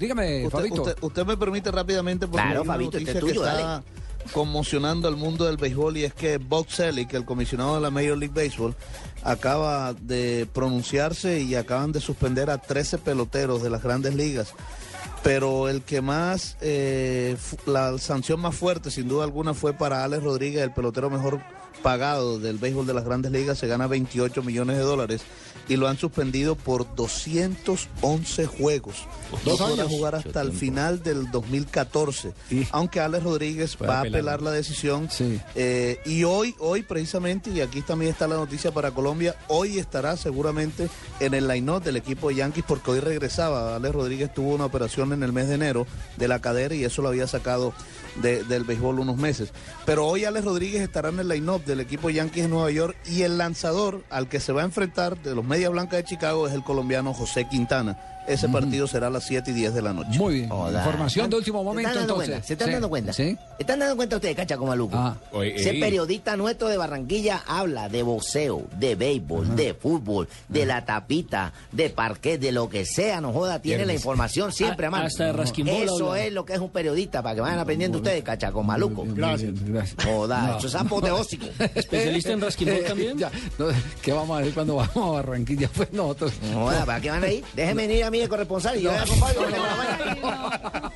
Dígame, Usted, Fabito. usted- usted me permite rápidamente porque Claro, hay una Fabito, noticia este que tuyo, está conmocionando al mundo del béisbol y es que Bob Selleck, el comisionado de la Major League Baseball, acaba de pronunciarse y acaban de suspender a 13 peloteros de las grandes ligas. Pero el que más, eh, la sanción más fuerte sin duda alguna fue para Alex Rodríguez, el pelotero mejor pagado del béisbol de las grandes ligas, se gana 28 millones de dólares y lo han suspendido por 211 juegos. No Dos podrá jugar hasta el final del 2014. Y- Aunque Alex Rodríguez Puede va a apelar. apelar la decisión. Sí. Eh, y hoy, hoy precisamente, y aquí también está la noticia para Colombia, hoy estará seguramente en el line-up del equipo de Yankees porque hoy regresaba. Alex Rodríguez tuvo una operación en el mes de enero de la cadera y eso lo había sacado de- del béisbol unos meses. Pero hoy Alex Rodríguez estará en el line-up del equipo Yankees en Nueva York y el lanzador al que se va a enfrentar de los Media Blancas de Chicago es el colombiano José Quintana. Ese partido será a las 7 y 10 de la noche. Muy bien. Hola. Información de último ¿Se momento, están dando entonces. cuenta? ¿Se están Sí. dando cuenta? Sí. ¿Están dando cuenta ustedes, cacha, como maluco? Ah. Ese periodista nuestro de Barranquilla habla de boxeo, de béisbol, de fútbol, de la tapita, de parquet, de lo que sea, no joda, tiene la información siempre a mano. Hasta de rasquimbola Eso habla. es lo que es un periodista, para que vayan aprendiendo ustedes, cacha, con maluco. Gracias. gracias. Joda, No. eso es apoteósico. ¿Especialista en rasquinbol también? Ya, no, ¿Qué vamos a ver cuando vamos a Barranquilla? Pues nosotros. No joda, ¿para qué van ahí? Déjenme venir a mí de corresponsal y yo voy a acompañar.